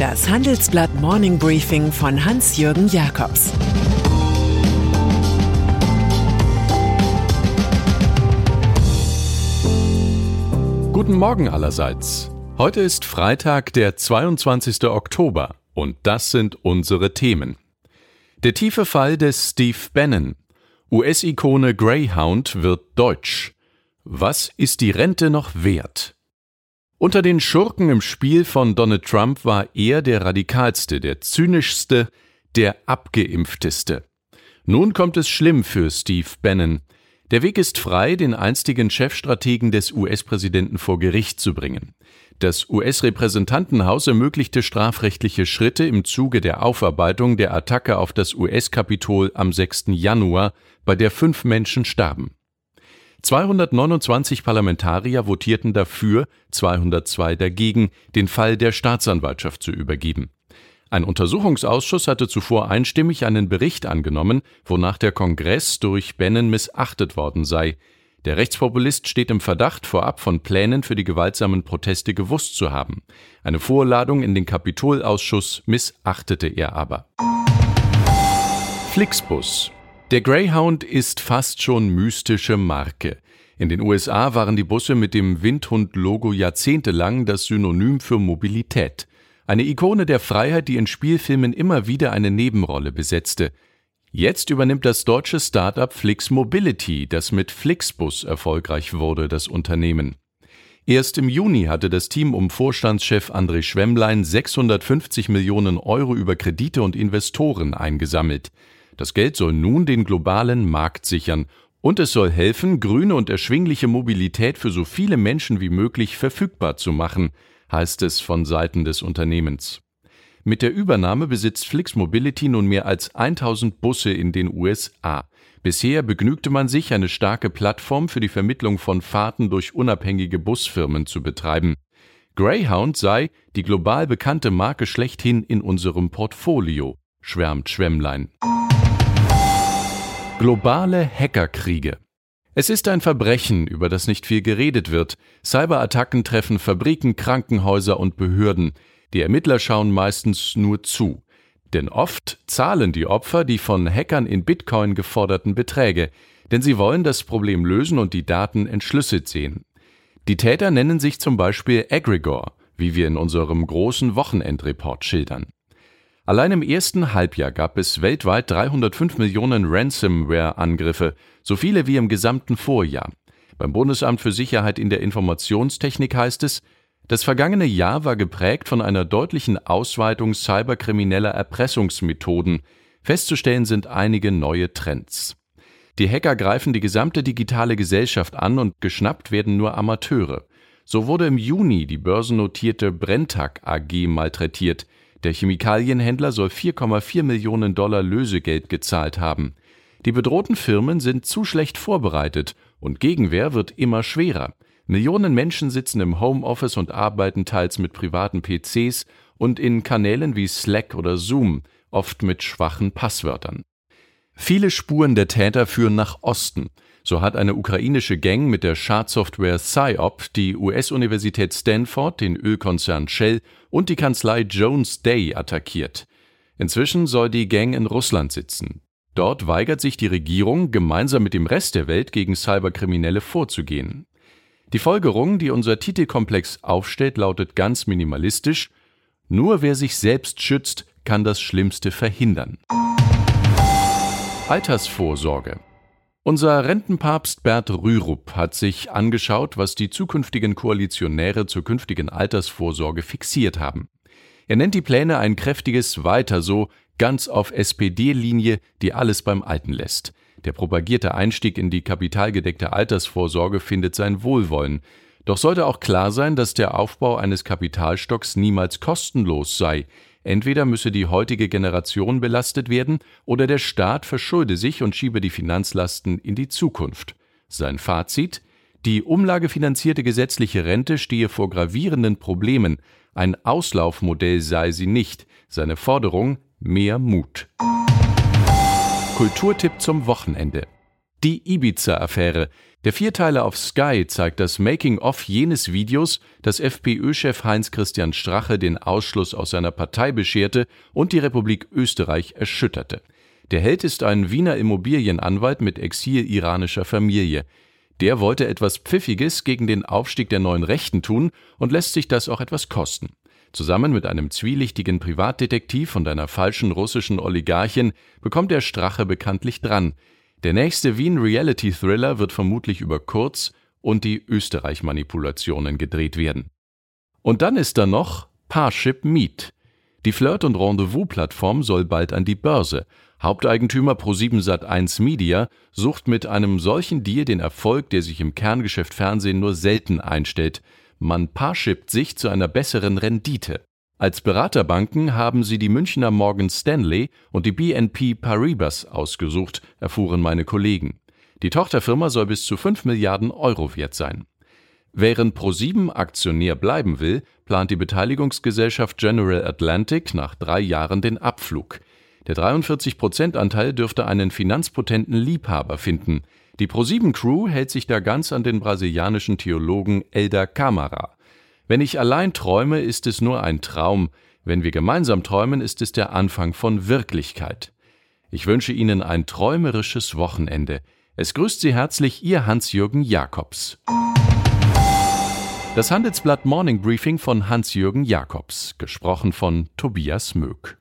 Das Handelsblatt Morning Briefing von Hans-Jürgen Jakobs Guten Morgen allerseits. Heute ist Freitag, der 22. Oktober, und das sind unsere Themen. Der tiefe Fall des Steve Bannon. US-Ikone Greyhound wird deutsch. Was ist die Rente noch wert? Unter den Schurken im Spiel von Donald Trump war er der radikalste, der zynischste, der abgeimpfteste. Nun kommt es schlimm für Steve Bannon. Der Weg ist frei, den einstigen Chefstrategen des US-Präsidenten vor Gericht zu bringen. Das US-Repräsentantenhaus ermöglichte strafrechtliche Schritte im Zuge der Aufarbeitung der Attacke auf das US-Kapitol am 6. Januar, bei der fünf Menschen starben. 229 Parlamentarier votierten dafür, 202 dagegen, den Fall der Staatsanwaltschaft zu übergeben. Ein Untersuchungsausschuss hatte zuvor einstimmig einen Bericht angenommen, wonach der Kongress durch Bannon missachtet worden sei. Der Rechtspopulist steht im Verdacht, vorab von Plänen für die gewaltsamen Proteste gewusst zu haben. Eine Vorladung in den Kapitolausschuss missachtete er aber. Flixbus der Greyhound ist fast schon mystische Marke. In den USA waren die Busse mit dem Windhund-Logo jahrzehntelang das Synonym für Mobilität. Eine Ikone der Freiheit, die in Spielfilmen immer wieder eine Nebenrolle besetzte. Jetzt übernimmt das deutsche Startup Flix Mobility, das mit Flixbus erfolgreich wurde, das Unternehmen. Erst im Juni hatte das Team um Vorstandschef André Schwemmlein 650 Millionen Euro über Kredite und Investoren eingesammelt. Das Geld soll nun den globalen Markt sichern und es soll helfen, grüne und erschwingliche Mobilität für so viele Menschen wie möglich verfügbar zu machen, heißt es von Seiten des Unternehmens. Mit der Übernahme besitzt Flix Mobility nun mehr als 1000 Busse in den USA. Bisher begnügte man sich, eine starke Plattform für die Vermittlung von Fahrten durch unabhängige Busfirmen zu betreiben. Greyhound sei die global bekannte Marke schlechthin in unserem Portfolio, schwärmt Schwemmlein. Globale Hackerkriege. Es ist ein Verbrechen, über das nicht viel geredet wird. Cyberattacken treffen Fabriken, Krankenhäuser und Behörden. Die Ermittler schauen meistens nur zu. Denn oft zahlen die Opfer die von Hackern in Bitcoin geforderten Beträge, denn sie wollen das Problem lösen und die Daten entschlüsselt sehen. Die Täter nennen sich zum Beispiel Egregor, wie wir in unserem großen Wochenendreport schildern. Allein im ersten Halbjahr gab es weltweit 305 Millionen Ransomware-Angriffe, so viele wie im gesamten Vorjahr. Beim Bundesamt für Sicherheit in der Informationstechnik heißt es, das vergangene Jahr war geprägt von einer deutlichen Ausweitung cyberkrimineller Erpressungsmethoden. Festzustellen sind einige neue Trends. Die Hacker greifen die gesamte digitale Gesellschaft an und geschnappt werden nur Amateure. So wurde im Juni die börsennotierte Brenntag AG malträtiert. Der Chemikalienhändler soll 4,4 Millionen Dollar Lösegeld gezahlt haben. Die bedrohten Firmen sind zu schlecht vorbereitet und Gegenwehr wird immer schwerer. Millionen Menschen sitzen im Homeoffice und arbeiten teils mit privaten PCs und in Kanälen wie Slack oder Zoom, oft mit schwachen Passwörtern. Viele Spuren der Täter führen nach Osten. So hat eine ukrainische Gang mit der Schadsoftware PsyOp die US-Universität Stanford, den Ölkonzern Shell und die Kanzlei Jones Day attackiert. Inzwischen soll die Gang in Russland sitzen. Dort weigert sich die Regierung, gemeinsam mit dem Rest der Welt gegen Cyberkriminelle vorzugehen. Die Folgerung, die unser Titelkomplex aufstellt, lautet ganz minimalistisch Nur wer sich selbst schützt, kann das Schlimmste verhindern. Altersvorsorge unser Rentenpapst Bert Rürup hat sich angeschaut, was die zukünftigen Koalitionäre zur künftigen Altersvorsorge fixiert haben. Er nennt die Pläne ein kräftiges Weiter so, ganz auf SPD-Linie, die alles beim Alten lässt. Der propagierte Einstieg in die kapitalgedeckte Altersvorsorge findet sein Wohlwollen. Doch sollte auch klar sein, dass der Aufbau eines Kapitalstocks niemals kostenlos sei. Entweder müsse die heutige Generation belastet werden oder der Staat verschulde sich und schiebe die Finanzlasten in die Zukunft. Sein Fazit Die umlagefinanzierte gesetzliche Rente stehe vor gravierenden Problemen, ein Auslaufmodell sei sie nicht, seine Forderung mehr Mut. Kulturtipp zum Wochenende Die Ibiza-Affäre. Der Vierteiler auf Sky zeigt das Making-of jenes Videos, das FPÖ-Chef Heinz-Christian Strache den Ausschluss aus seiner Partei bescherte und die Republik Österreich erschütterte. Der Held ist ein Wiener Immobilienanwalt mit exil-iranischer Familie. Der wollte etwas Pfiffiges gegen den Aufstieg der neuen Rechten tun und lässt sich das auch etwas kosten. Zusammen mit einem zwielichtigen Privatdetektiv und einer falschen russischen Oligarchin bekommt er Strache bekanntlich dran – der nächste Wien-Reality-Thriller wird vermutlich über Kurz und die Österreich-Manipulationen gedreht werden. Und dann ist da noch Parship Meet. Die Flirt- und Rendezvous-Plattform soll bald an die Börse. Haupteigentümer Pro7 Sat1 Media sucht mit einem solchen Deal den Erfolg, der sich im Kerngeschäft Fernsehen nur selten einstellt. Man parshippt sich zu einer besseren Rendite. Als Beraterbanken haben sie die Münchner Morgan Stanley und die BNP Paribas ausgesucht, erfuhren meine Kollegen. Die Tochterfirma soll bis zu 5 Milliarden Euro wert sein. Während ProSieben Aktionär bleiben will, plant die Beteiligungsgesellschaft General Atlantic nach drei Jahren den Abflug. Der 43%-Anteil dürfte einen finanzpotenten Liebhaber finden. Die ProSieben-Crew hält sich da ganz an den brasilianischen Theologen Elder Camara. Wenn ich allein träume, ist es nur ein Traum, wenn wir gemeinsam träumen, ist es der Anfang von Wirklichkeit. Ich wünsche Ihnen ein träumerisches Wochenende. Es grüßt Sie herzlich Ihr Hans-Jürgen Jakobs. Das Handelsblatt Morning Briefing von Hans-Jürgen Jakobs, gesprochen von Tobias Möck.